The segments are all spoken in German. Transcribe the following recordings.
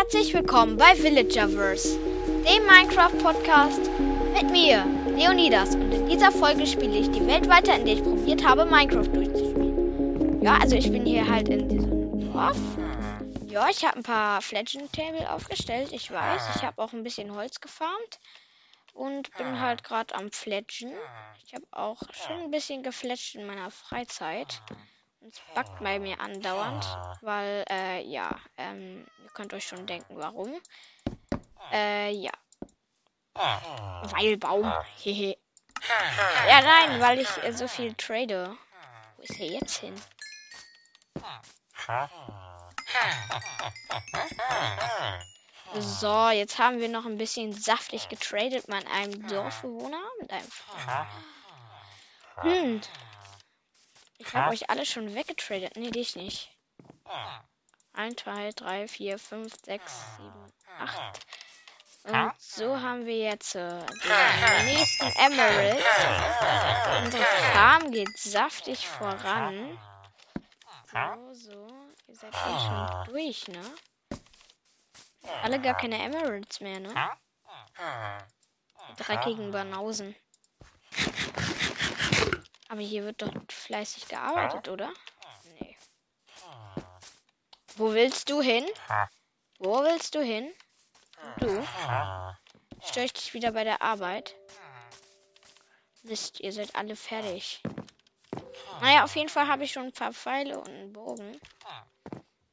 Herzlich willkommen bei Villagerverse, dem Minecraft-Podcast mit mir, Leonidas. Und in dieser Folge spiele ich die Welt weiter, in der ich probiert habe, Minecraft durchzuspielen. Ja, also ich bin hier halt in diesem Dorf. Ja, ich habe ein paar Fledging Table aufgestellt, ich weiß. Ich habe auch ein bisschen Holz gefarmt und bin halt gerade am Fletchen. Ich habe auch schon ein bisschen gefletscht in meiner Freizeit. Es backt bei mir andauernd, weil, äh, ja, ähm, ihr könnt euch schon denken, warum. Äh, ja. Weil Baum. Hehe. ja, nein, weil ich äh, so viel trade. Wo ist er jetzt hin? So, jetzt haben wir noch ein bisschen saftig getradet mit einem Dorfbewohner. Mit einem. Hm, ich habe euch alle schon weggetradet. Nee, dich nicht. 1, 2, 3, 4, 5, 6, 7, 8. Und so haben wir jetzt äh, den nächsten Emerald. Unsere Farm geht saftig voran. So, so. Ihr seid hier schon durch, ne? Alle gar keine Emeralds mehr, ne? Dreckigen Banausen. Aber hier wird doch fleißig gearbeitet, oder? Nee. Wo willst du hin? Wo willst du hin? Du? Störe ich dich wieder bei der Arbeit? Mist, ihr seid alle fertig. Naja, auf jeden Fall habe ich schon ein paar Pfeile und einen Bogen.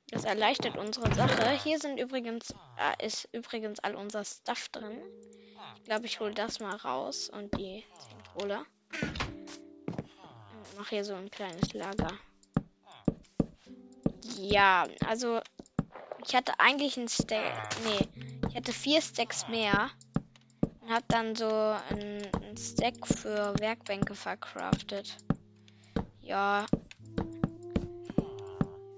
Das erleichtert unsere Sache. Hier sind übrigens, äh, ist übrigens all unser Stuff drin. Ich glaube, ich hole das mal raus und die 10 Cola mache hier so ein kleines Lager. Ja, also ich hatte eigentlich ein Stack. Nee, ich hatte vier Stacks mehr. Und habe dann so ein, ein Stack für Werkbänke verkraftet. Ja.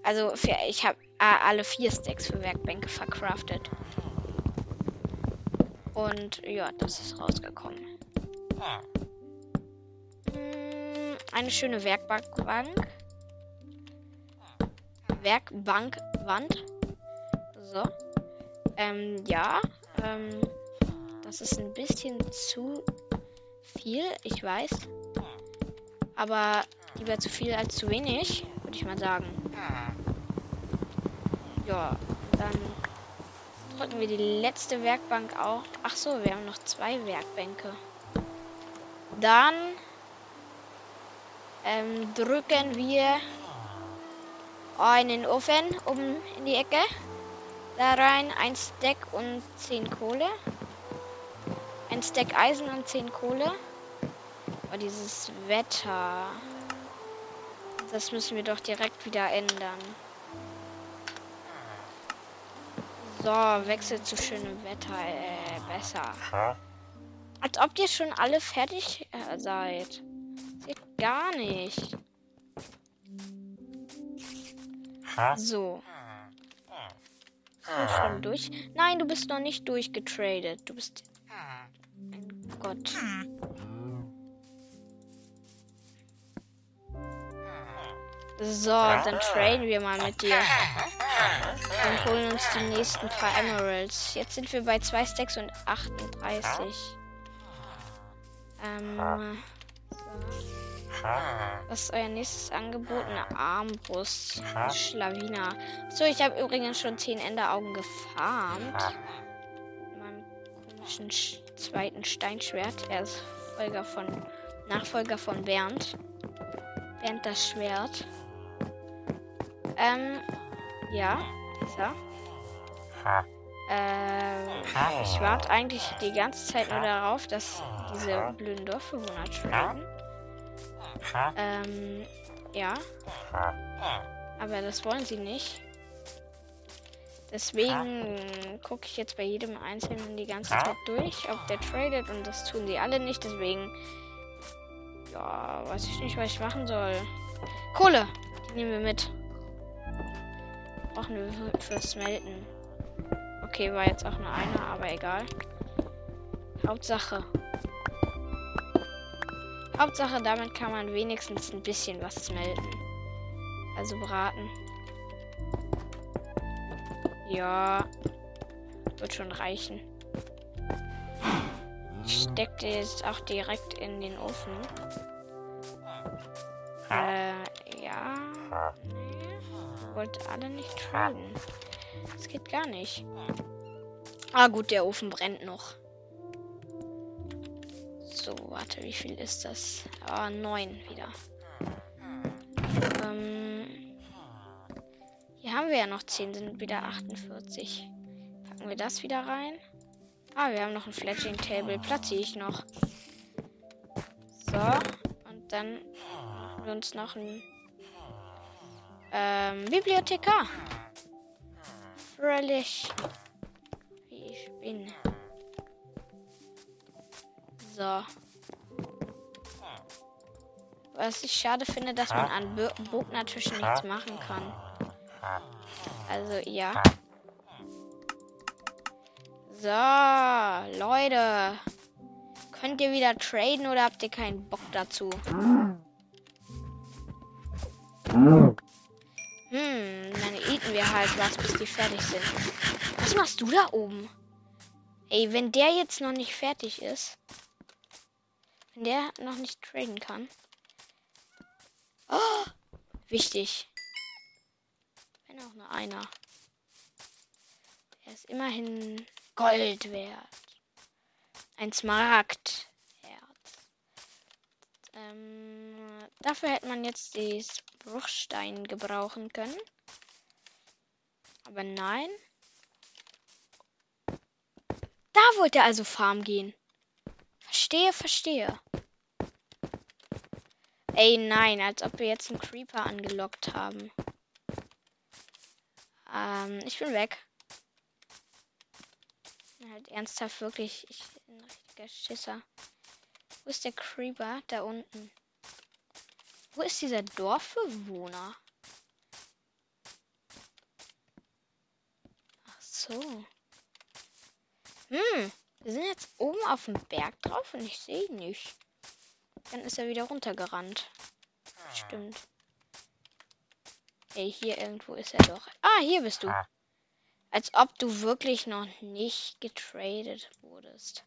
Also für, ich habe alle vier Stacks für Werkbänke verkraftet. Und ja, das ist rausgekommen eine schöne Werkbankwand. Werkbankwand. So. Ähm, ja. Ähm, das ist ein bisschen zu viel, ich weiß. Aber lieber zu viel als zu wenig, würde ich mal sagen. Ja, dann drücken wir die letzte Werkbank auch. Ach so, wir haben noch zwei Werkbänke. Dann ähm, drücken wir einen Ofen oben in die Ecke. Da rein ein Stack und 10 Kohle. Ein Stack Eisen und 10 Kohle. Oh, dieses Wetter. Das müssen wir doch direkt wieder ändern. So, Wechsel zu schönem Wetter. Äh, besser. Als ob ihr schon alle fertig äh, seid. Gar nicht. So. Sind schon durch? Nein, du bist noch nicht durchgetradet. Du bist ein Gott. So, dann traden wir mal mit dir. Und holen uns die nächsten paar Emeralds. Jetzt sind wir bei 2 Stacks und 38. Ähm. So. Was ist euer nächstes Angebot? Eine Armbrust. Schlawiner. So, ich habe übrigens schon 10 Enderaugen gefarmt. In meinem komischen zweiten Steinschwert. Er ist Folger von, Nachfolger von Bernd. Bernd das Schwert. Ähm, ja, dieser. Ähm, ich warte eigentlich die ganze Zeit nur darauf, dass diese blöden Dorfbewohner traden. Ähm, ja. Aber das wollen sie nicht. Deswegen gucke ich jetzt bei jedem Einzelnen die ganze Zeit durch, ob der tradet und das tun sie alle nicht. Deswegen, ja, weiß ich nicht, was ich machen soll. Kohle, die nehmen wir mit. Brauchen wir fürs Melden. Okay, war jetzt auch nur einer, aber egal. Hauptsache, Hauptsache, damit kann man wenigstens ein bisschen was smelten. Also braten. Ja. Wird schon reichen. Ich stecke jetzt auch direkt in den Ofen. Äh, ja. Nee. Wollt alle nicht traden. Das geht gar nicht. Ah, gut, der Ofen brennt noch. So, warte, wie viel ist das? Ah, neun wieder. Ähm, hier haben wir ja noch 10, sind wieder 48. Packen wir das wieder rein. Ah, wir haben noch ein Fletching Table. Platziere ich noch. So. Und dann machen wir uns noch ein ähm, Bibliothekar. Fröhlich. Wie ich bin. So. Was ich schade finde, dass man an Burgnatischen nichts machen kann. Also, ja. So, Leute. Könnt ihr wieder traden oder habt ihr keinen Bock dazu? Hm, dann eaten wir halt was, bis die fertig sind. Was machst du da oben? Ey, wenn der jetzt noch nicht fertig ist. Wenn der noch nicht traden kann. Oh, wichtig. Wenn auch nur einer. Er ist immerhin Gold wert. Ein Smaragdherz. Ähm, dafür hätte man jetzt die Bruchstein gebrauchen können. Aber nein. Da wollte er also Farm gehen. Verstehe, verstehe. Ey, nein, als ob wir jetzt einen Creeper angelockt haben. Ähm, ich bin weg. Halt ernsthaft wirklich, ich bin ein richtiger Schisser. Wo ist der Creeper? Da unten. Wo ist dieser Dorfbewohner? Ach so. Hm, wir sind jetzt oben auf dem Berg drauf und ich sehe ihn nicht. Dann ist er wieder runtergerannt. Stimmt. Ey, hier irgendwo ist er doch. Ah, hier bist du. Als ob du wirklich noch nicht getradet wurdest.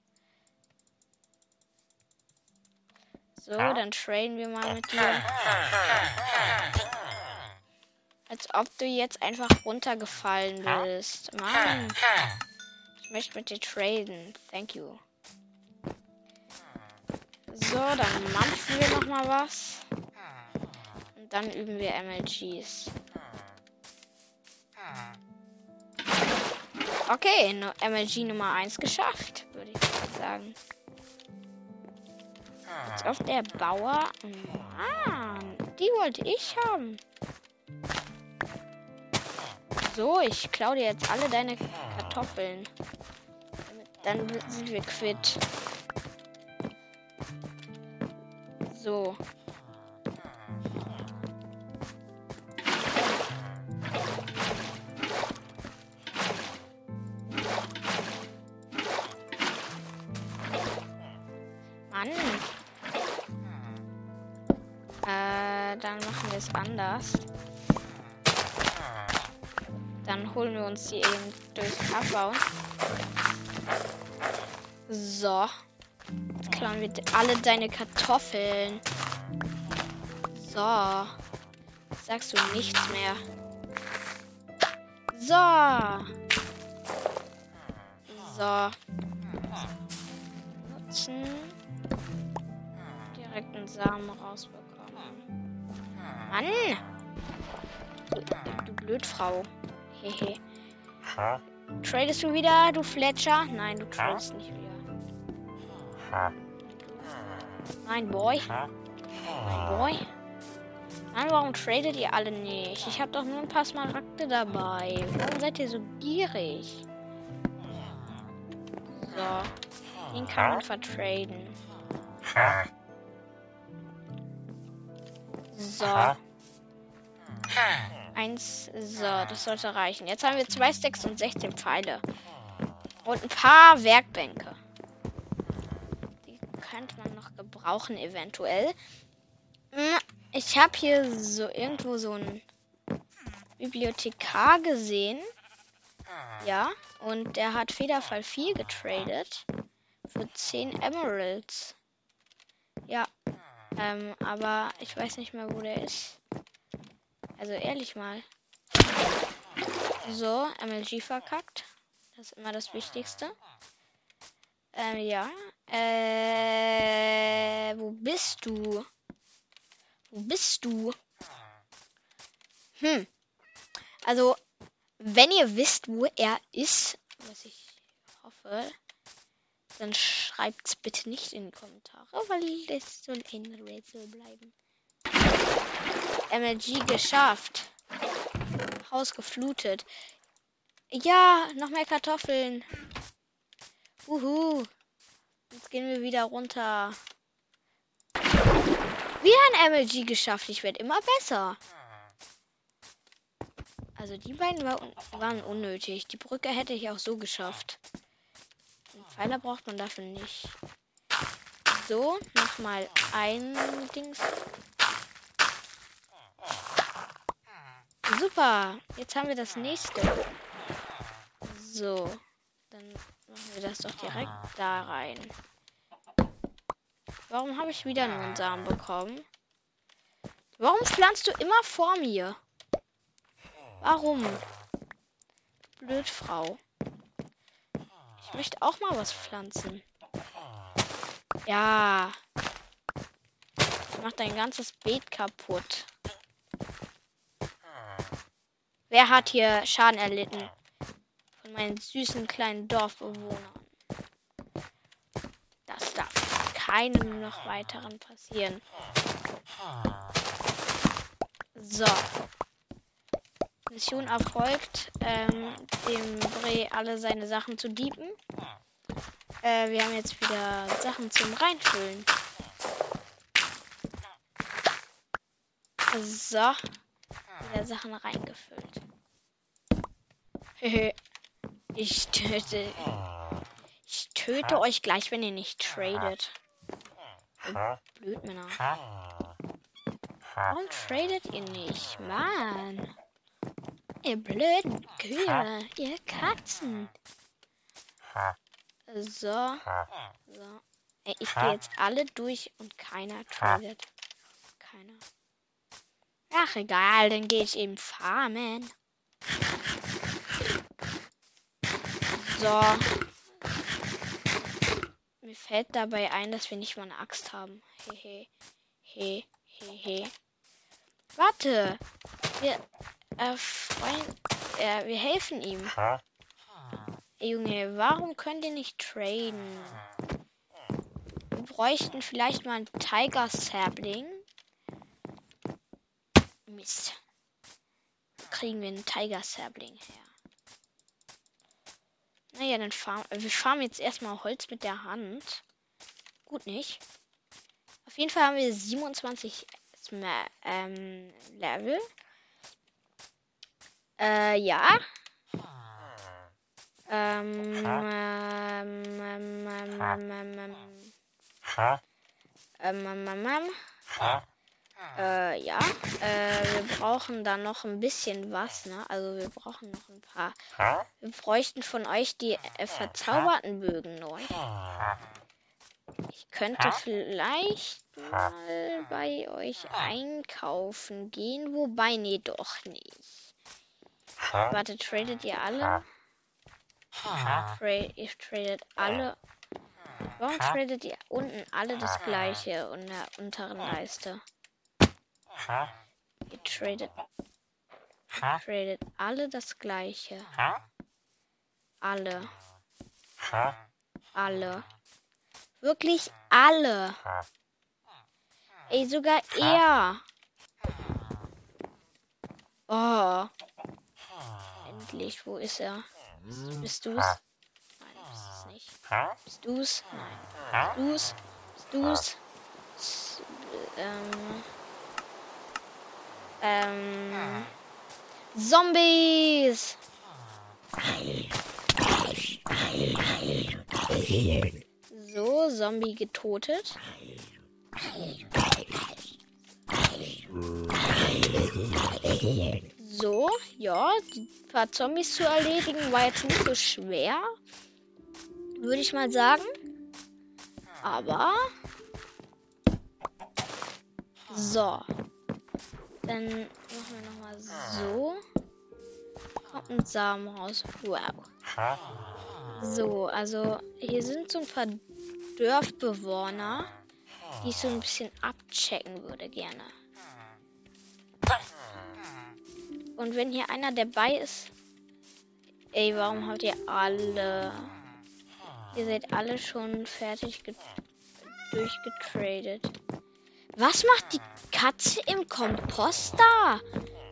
So, dann traden wir mal mit dir. Als ob du jetzt einfach runtergefallen bist. Mann. Ich möchte mit dir traden. Thank you. So, dann mampfen wir noch mal was. Und dann üben wir MLGs. Okay, no, MLG Nummer 1 geschafft, würde ich sagen. Jetzt auf der Bauer. Mann, die wollte ich haben. So, ich klaue dir jetzt alle deine Kartoffeln. Dann sind wir quitt. So. Mann. Äh, dann machen wir es anders. Dann holen wir uns die eben durch Abbauen. So. Klauen wir alle deine Kartoffeln. So. Sagst du nichts mehr. So. So. Nutzen. Direkt einen Samen rausbekommen. Mann! Du, du Blödfrau. Hehe. Tradest du wieder, du Fletcher? Nein, du tradest nicht wieder. Mein Boy. Mein Boy. Mann, warum tradet ihr alle nicht? Ich habe doch nur ein paar Smaragde dabei. Warum seid ihr so gierig? So. Den kann man vertraden. So. Eins, so, das sollte reichen. Jetzt haben wir zwei Stacks und 16 Pfeile. Und ein paar Werkbänke. Die könnte man noch gebrauchen, eventuell. Hm, ich habe hier so irgendwo so ein Bibliothekar gesehen. Ja, und der hat Federfall 4 getradet für 10 Emeralds. Ja, ähm, aber ich weiß nicht mehr, wo der ist. Also ehrlich mal. So, MLG verkackt. Das ist immer das Wichtigste. Ähm, ja. Äh, wo bist du? Wo bist du? Hm. Also, wenn ihr wisst, wo er ist, was ich hoffe, dann schreibt's bitte nicht in die Kommentare, weil das soll ein Rätsel bleiben. MLG geschafft. Haus geflutet. Ja, noch mehr Kartoffeln. Uhu. Jetzt gehen wir wieder runter. Wieder ein MLG geschafft. Ich werde immer besser. Also die beiden war, waren unnötig. Die Brücke hätte ich auch so geschafft. Einen Pfeiler braucht man dafür nicht. So, nochmal ein Dings. Super. Jetzt haben wir das nächste. So. Dann machen wir das doch direkt da rein. Warum habe ich wieder nur einen Samen bekommen? Warum pflanzt du immer vor mir? Warum? Blöd, Frau. Ich möchte auch mal was pflanzen. Ja. Macht dein ganzes Beet kaputt. Wer hat hier Schaden erlitten? Meinen süßen kleinen Dorfbewohnern. Das darf keinem noch weiteren passieren. So. Mission erfolgt, ähm, dem Bre alle seine Sachen zu diepen. Äh, wir haben jetzt wieder Sachen zum Reinfüllen. So. Wieder Sachen reingefüllt. Ich töte. Ich töte euch gleich, wenn ihr nicht tradet. Blöd, Männer. Warum tradet ihr nicht? Mann. Ihr blöden Kühe, ihr Katzen. So. So. Ich gehe jetzt alle durch und keiner tradet. Keiner. Ach egal, dann gehe ich eben farmen. So. Mir fällt dabei ein, dass wir nicht mal eine Axt haben. Hehe. He, he, he. Warte. Wir, äh, Freund, äh, wir helfen ihm. Ey, Junge, warum könnt ihr nicht traden? Wir bräuchten vielleicht mal einen Tiger Sapling. Mist. Kriegen wir einen Tiger Sapling her? Naja, dann fahren wir fahren jetzt erstmal Holz mit der Hand. Gut nicht. Auf jeden Fall haben wir 27 ähm, Level. Äh, ja. Ähm, ähm, ähm, ähm, ähm, ähm, ähm, ähm, ähm, äh, ja. Äh, wir brauchen da noch ein bisschen was, ne? Also wir brauchen noch ein paar. Wir bräuchten von euch die äh, verzauberten Bögen neu. Ich könnte vielleicht mal bei euch einkaufen gehen, wobei, nee, doch nicht. Warte, tradet ihr alle? Tra ihr tradet alle. Warum tradet ihr unten alle das gleiche in der unteren Leiste? Ihr tradet. Tradet alle das gleiche. Alle. Alle. Wirklich alle. Ey, sogar er. Oh. Endlich, wo ist er? Bist du's? Nein, bist es nicht. Bist du's? Nein. Bist du's? Bist du's? Ähm. Ähm. Zombies! So, Zombie getotet. So, ja, die paar Zombies zu erledigen war jetzt nicht so schwer. Würde ich mal sagen. Aber. So. Dann machen wir nochmal so. Kommt ein Samen raus. Wow. So, also hier sind so ein paar Dörfbewohner, die ich so ein bisschen abchecken würde gerne. Und wenn hier einer dabei ist. Ey, warum habt ihr alle. Ihr seid alle schon fertig durchgetradet. Was macht die Katze im Komposter?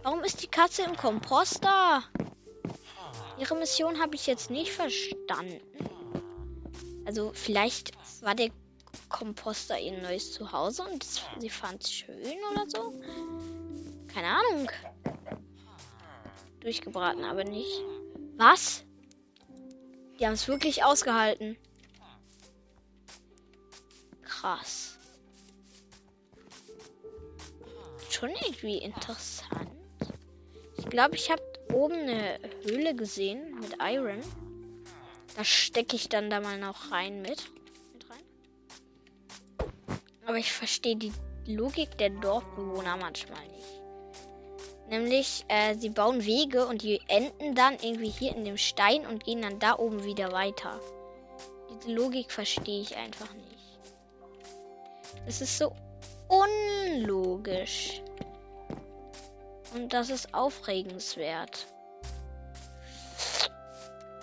Warum ist die Katze im Komposter? Ihre Mission habe ich jetzt nicht verstanden. Also vielleicht war der Komposter ihr neues Zuhause und sie fand es schön oder so. Keine Ahnung. Durchgebraten, aber nicht. Was? Die haben es wirklich ausgehalten. Krass. Schon irgendwie interessant. Ich glaube, ich habe oben eine Höhle gesehen mit Iron. Da stecke ich dann da mal noch rein mit. mit rein. Aber ich verstehe die Logik der Dorfbewohner manchmal nicht. Nämlich, äh, sie bauen Wege und die enden dann irgendwie hier in dem Stein und gehen dann da oben wieder weiter. Diese Logik verstehe ich einfach nicht. Das ist so unlogisch. Und das ist aufregenswert.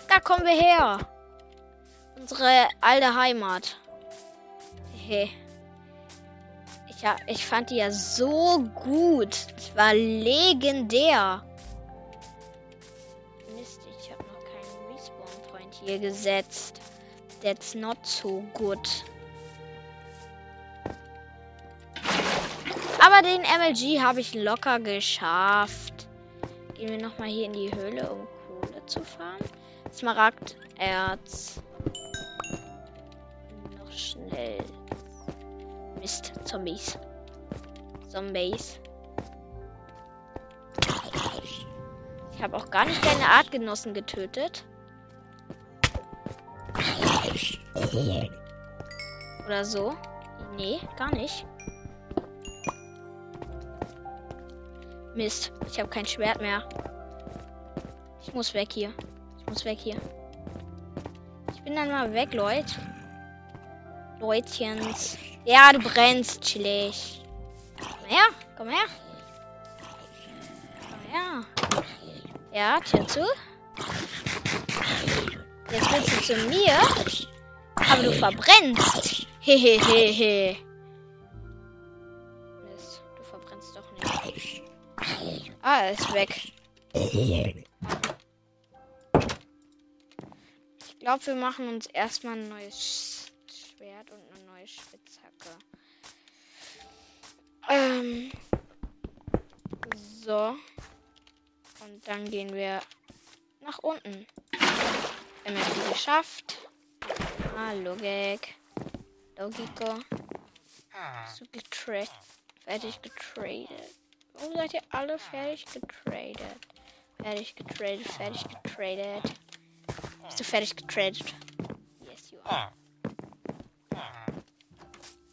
Da kommen wir her. Unsere alte Heimat. Hey. Ich, ja, ich fand die ja so gut. Es war legendär. Mist, ich habe noch keinen Respawn-Point hier gesetzt. That's not so good. Aber den MLG habe ich locker geschafft. Gehen wir nochmal hier in die Höhle, um Kohle zu fahren. Smaragd, Erz. Noch schnell. Mist, Zombies. Zombies. Ich habe auch gar nicht deine Artgenossen getötet. Oder so. Nee, gar nicht. Mist, ich habe kein Schwert mehr. Ich muss weg hier. Ich muss weg hier. Ich bin dann mal weg, Leute. Leutchens. Ja, du brennst, chillig. Komm her, komm her. Komm her. Ja, Tür zu. Jetzt willst du zu mir. Aber du verbrennst. Hehehehe. Ist weg. Ich glaube, wir machen uns erstmal ein neues Schwert und eine neue Spitzhacke. Ähm. So. Und dann gehen wir nach unten. MLG geschafft. Ah, Logik. Logiko. So getradet. Fertig getradet. Warum seid ihr alle fertig getradet? Fertig getradet, fertig getradet. Bist du fertig getradet? Yes, you are.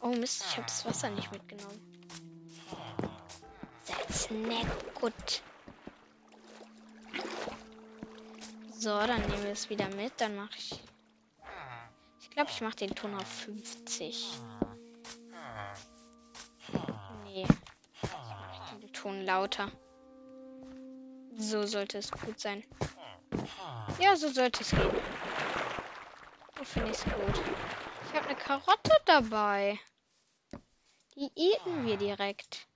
Oh Mist, ich habe das Wasser nicht mitgenommen. That's nicht gut. So, dann nehmen wir es wieder mit. Dann mache ich. Ich glaube, ich mache den Ton auf 50. Nee. Ton lauter. So sollte es gut sein. Ja, so sollte es gehen. So finde ich es gut. Ich habe eine Karotte dabei. Die eten wir direkt.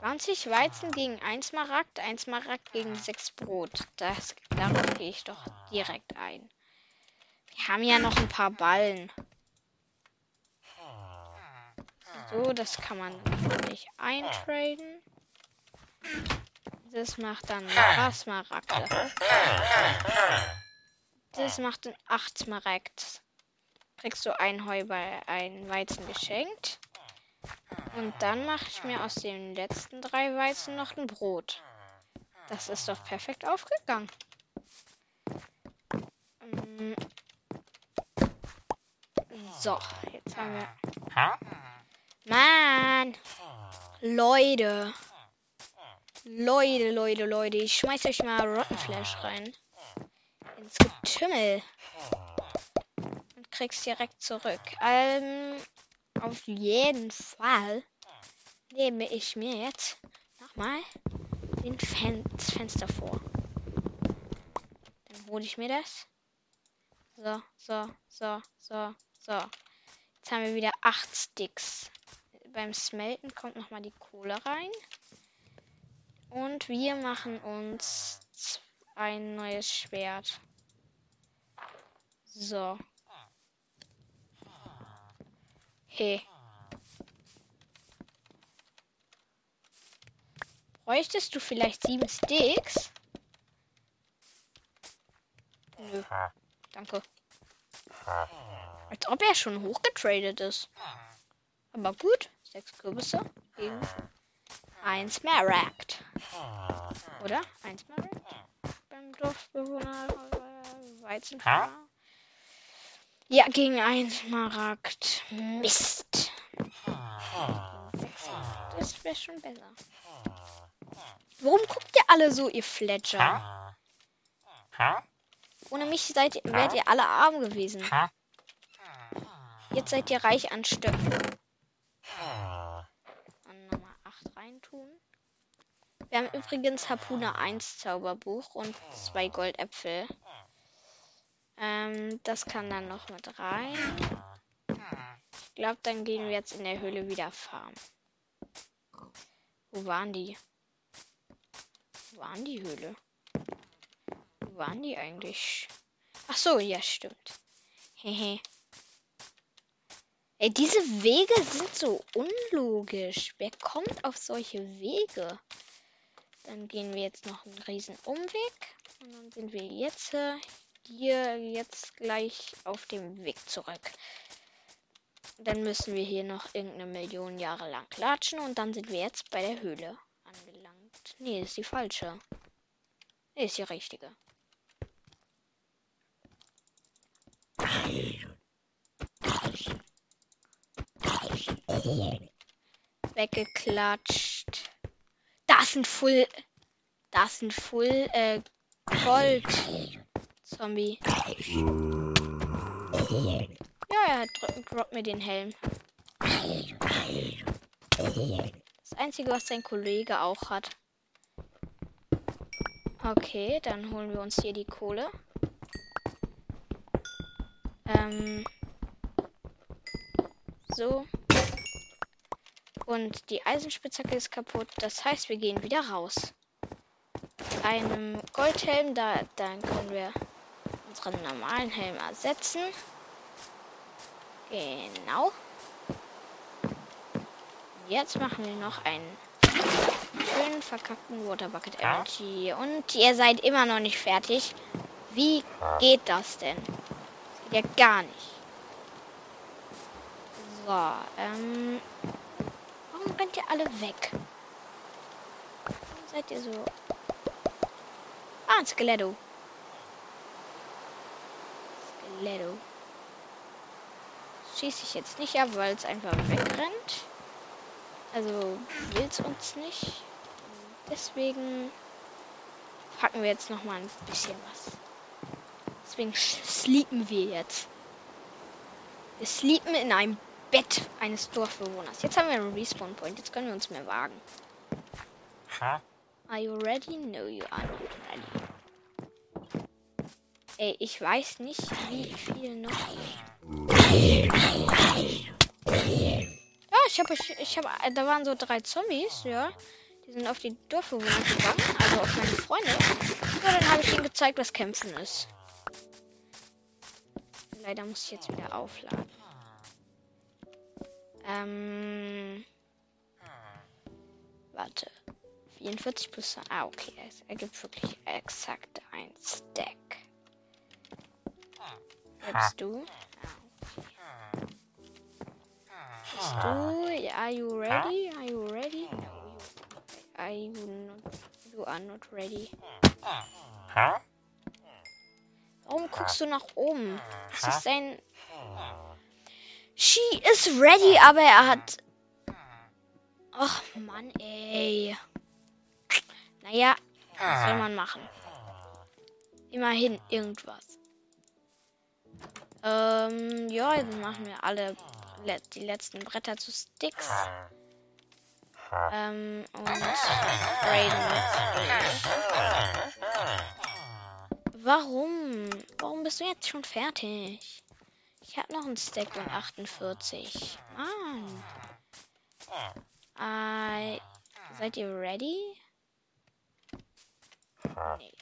20 Weizen gegen 1 Smaragd, 1 Smaragd gegen 6 Brot. Das, darauf gehe ich doch direkt ein. Wir haben ja noch ein paar Ballen. So, das kann man nicht eintraden. Das macht dann ein Smaragde. Das macht dann 8 Smaragd. Kriegst du ein Heu bei ein Weizen geschenkt. Und dann mache ich mir aus den letzten drei Weizen noch ein Brot. Das ist doch perfekt aufgegangen. Mm. So, jetzt haben wir. Mann! Leute! Leute, Leute, Leute, ich schmeiß euch mal Rottenflash rein. Ins Getümmel. Und krieg's direkt zurück. Ähm, auf jeden Fall nehme ich mir jetzt nochmal den Fen das Fenster vor. Dann hole ich mir das. So, so, so, so, so. Jetzt haben wir wieder acht Sticks. Beim Smelten kommt nochmal die Kohle rein. Und wir machen uns ein neues Schwert. So. Hey. Bräuchtest du vielleicht sieben Sticks? Nö. Danke. Als ob er schon hochgetradet ist. Aber gut. Sechs Kürbisse gegen ein Smaragd. Oder? Ein Smaragd? Beim Dorfbewohner äh, Weizenfarmer. Ja, gegen ein Smaragd. Mist. Das wäre schon besser. Warum guckt ihr alle so, ihr Fletcher? Ohne mich seid, wärt ihr alle arm gewesen. Jetzt seid ihr reich an Stöcken. Und Nummer 8 reintun. Wir haben übrigens Harpune 1 Zauberbuch und zwei Goldäpfel. Ähm, das kann dann noch mit rein. Ich glaube, dann gehen wir jetzt in der Höhle wieder farmen. Wo waren die? Wo waren die Höhle? Wo waren die eigentlich? Ach so, ja, stimmt. Hehe. Ey, diese Wege sind so unlogisch. Wer kommt auf solche Wege? Dann gehen wir jetzt noch einen riesen Umweg. Und dann sind wir jetzt hier jetzt gleich auf dem Weg zurück. Dann müssen wir hier noch irgendeine Million Jahre lang klatschen und dann sind wir jetzt bei der Höhle angelangt. Nee, ist die falsche. Nee, ist die richtige. Weggeklatscht. Das sind Full. Das sind Full äh, Gold. Zombie. Ja, er droppt mir den Helm. Das einzige, was sein Kollege auch hat. Okay, dann holen wir uns hier die Kohle. Ähm. So. Und die Eisenspitzhacke ist kaputt. Das heißt, wir gehen wieder raus. Einem Goldhelm, da dann können wir unseren normalen Helm ersetzen. Genau. Jetzt machen wir noch einen schönen verkackten Water Bucket Energy. Und ihr seid immer noch nicht fertig. Wie geht das denn? Das geht ja gar nicht. So, ähm. Rennt ihr alle weg? Warum seid ihr so. Ah, ein Skeletto. Skeletto. Schieße ich jetzt nicht ab, weil es einfach wegrennt. Also will es uns nicht. Deswegen packen wir jetzt noch mal ein bisschen was. Deswegen sleepen wir jetzt. Wir sleepen in einem Bett eines Dorfbewohners. Jetzt haben wir einen Respawn Point. Jetzt können wir uns mehr wagen. Are you ready? No, you are not ready. Ey, ich weiß nicht, wie viel noch. Ja, ich habe, ich habe, da waren so drei Zombies, ja. Die sind auf die Dorfbewohner gegangen, also auf meine Freunde. Ja, dann habe ich ihnen gezeigt, was Kämpfen ist. Leider muss ich jetzt wieder aufladen. Ähm. Warte. 44 plus. Ah, okay. Es ergibt wirklich exakt ein Stack. Jetzt du. Ah, okay. du? Are you ready? Are you ready? No, you, are you not? You are not ready. Warum guckst du nach oben? Das ist ein. She is ready, aber er hat. Ach Mann, ey. Naja, was soll man machen? Immerhin irgendwas. Ähm, ja, jetzt machen wir alle le die letzten Bretter zu Sticks. Ähm, und Raiden Warum? Warum bist du jetzt schon fertig? Ich habe noch einen Stack und 48. Mann. Äh, seid ihr ready? Nee.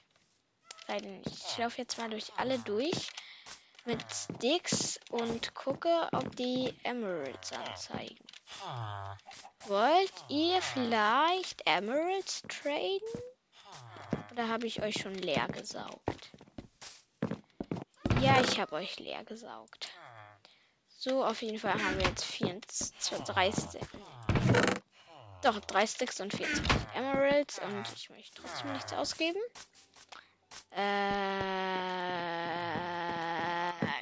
Ich laufe jetzt mal durch alle durch mit Sticks und gucke, ob die Emeralds anzeigen. Wollt ihr vielleicht Emeralds traden? Oder habe ich euch schon leer gesaugt? Ja, ich habe euch leer gesaugt. So, auf jeden Fall haben wir jetzt 24, 30, doch, 3 Sticks und 24 Emeralds und ich möchte trotzdem nichts ausgeben. Äh,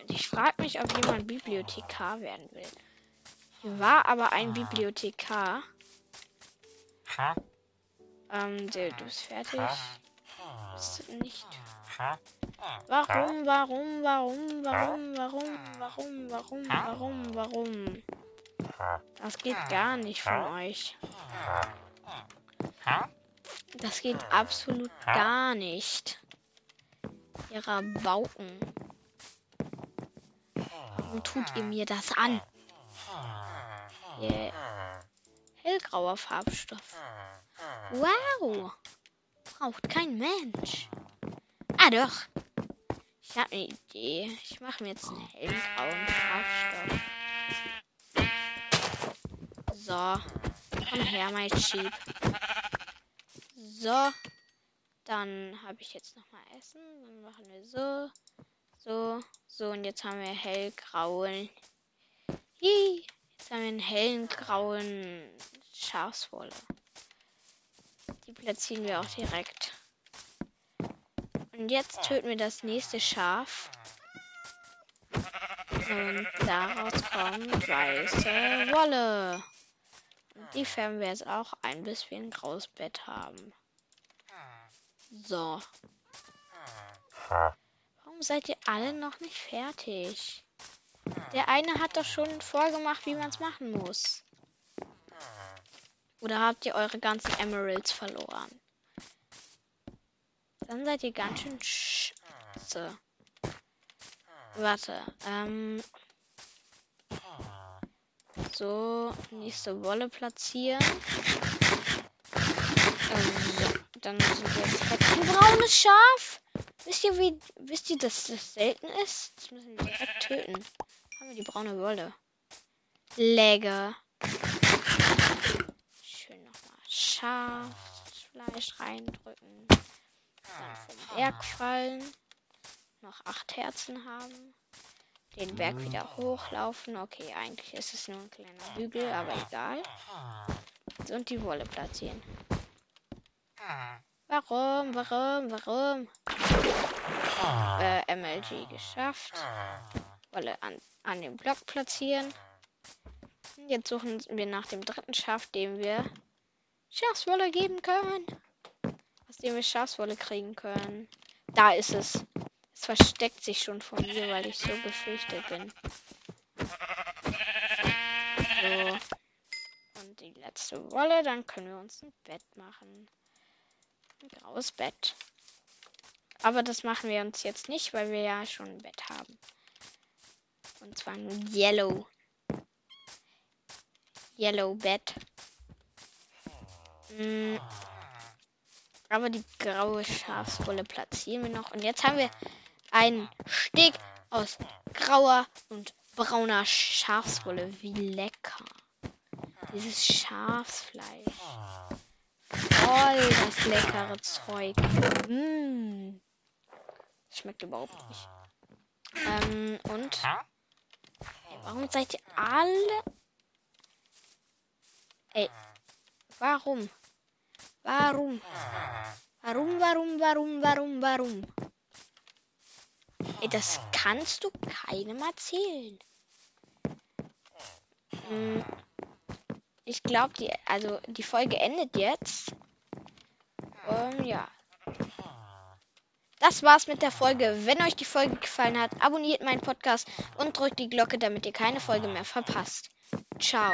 ich frage mich, ob jemand Bibliothekar werden will. War aber ein Bibliothekar. Ähm, der, du bist fertig. Ist nicht. Warum, warum, warum, warum, warum, warum, warum, warum, warum? Das geht gar nicht von euch. Das geht absolut gar nicht. Ihrer Bauken. Warum tut ihr mir das an? Yeah. Hellgrauer Farbstoff. Wow. Braucht kein Mensch. Ah doch. Ich habe eine Idee. Ich mache mir jetzt einen hellgrauen Farbstoff. So. Komm her, mein Sheep. So. Dann habe ich jetzt noch mal Essen. Dann machen wir so. So. So. Und jetzt haben wir hellgrauen. Hi. Jetzt haben wir einen hellen grauen Schafswolle. Die platzieren wir auch direkt. Und jetzt töten wir das nächste Schaf. Und daraus kommt weiße Wolle. Und die färben wir jetzt auch ein, bis wir ein graues Bett haben. So. Warum seid ihr alle noch nicht fertig? Der eine hat doch schon vorgemacht, wie man es machen muss. Oder habt ihr eure ganzen Emeralds verloren? Dann seid ihr ganz schön scheiße. Warte, ähm. So, nächste Wolle platzieren. Ähm, dann sind wir jetzt ein braunes Schaf. Wisst ihr, wie, wisst ihr, dass das selten ist? Das müssen wir direkt töten. Haben wir die braune Wolle. Legge. Schön nochmal Schafsfleisch reindrücken. Dann vom Berg fallen. Noch acht Herzen haben. Den Berg wieder hochlaufen. Okay, eigentlich ist es nur ein kleiner Hügel, aber egal. Und die Wolle platzieren. Warum, warum, warum? Äh, MLG geschafft. Wolle an, an dem Block platzieren. Jetzt suchen wir nach dem dritten Schaf, dem wir Schafswolle geben können. Dem wir Schafswolle kriegen können. Da ist es. Es versteckt sich schon von mir, weil ich so befürchtet bin. So. Und die letzte Wolle, dann können wir uns ein Bett machen. Ein graues Bett. Aber das machen wir uns jetzt nicht, weil wir ja schon ein Bett haben. Und zwar ein Yellow. Yellow Bett. Mm. Aber die graue Schafswolle platzieren wir noch. Und jetzt haben wir ein Steg aus grauer und brauner Schafswolle. Wie lecker. Dieses Schafsfleisch. Voll das leckere Zeug. Mmh. Schmeckt überhaupt nicht. Ähm, und. Hey, warum seid ihr alle. Ey. Warum? Warum? Warum, warum, warum, warum, warum? Ey, das kannst du keinem erzählen. Hm. Ich glaube, die, also die Folge endet jetzt. Ähm, ja. Das war's mit der Folge. Wenn euch die Folge gefallen hat, abonniert meinen Podcast und drückt die Glocke, damit ihr keine Folge mehr verpasst. Ciao.